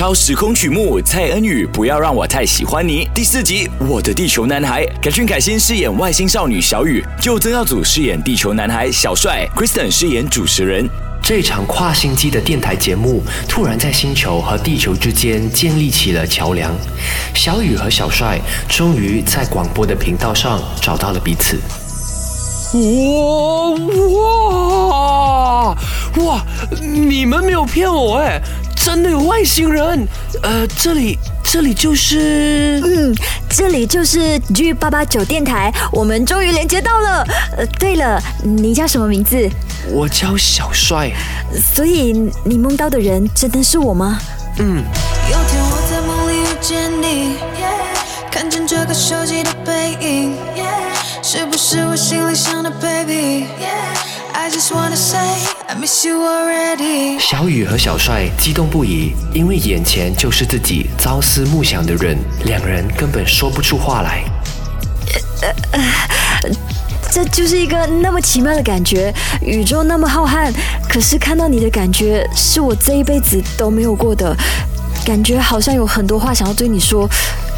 超时空曲目蔡恩宇，不要让我太喜欢你。第四集，我的地球男孩，凯俊凯欣饰演外星少女小雨，就曾耀祖饰演地球男孩小帅，Kristen 饰演主持人。这场跨星际的电台节目突然在星球和地球之间建立起了桥梁，小雨和小帅终于在广播的频道上找到了彼此。哇哇哇！你们没有骗我哎，真的有外星人。呃，这里这里就是……嗯，这里就是 G 八八九电台，我们终于连接到了。呃，对了，你叫什么名字？我叫小帅。所以你梦到的人真的是我吗？嗯。有天我在梦里遇见你，看见这个熟悉的背影，是不是我心里想的 baby？I just wanna say I miss you already。小雨和小帅激动不已，因为眼前就是自己朝思暮想的人，两人根本说不出话来。这就是一个那么奇妙的感觉，宇宙那么浩瀚，可是看到你的感觉是我这一辈子都没有过的，感觉好像有很多话想要对你说，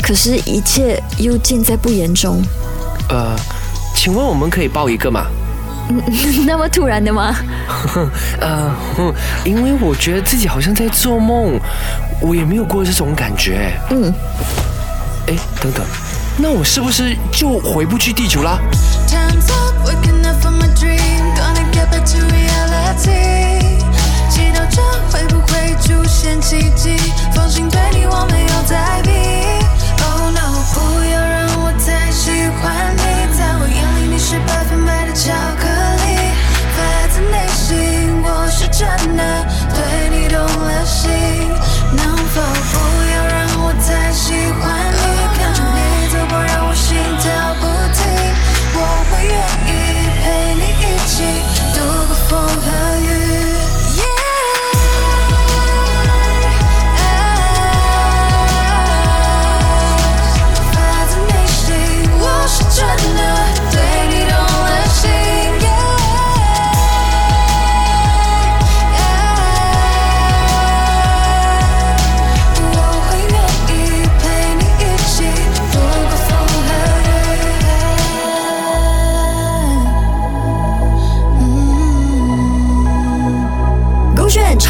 可是一切又尽在不言中。呃，请问我们可以抱一个吗？那么突然的吗？呃，因为我觉得自己好像在做梦，我也没有过这种感觉。嗯。哎，等等。那我是不是就回不去地球啦？祈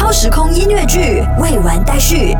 超时空音乐剧未完待续。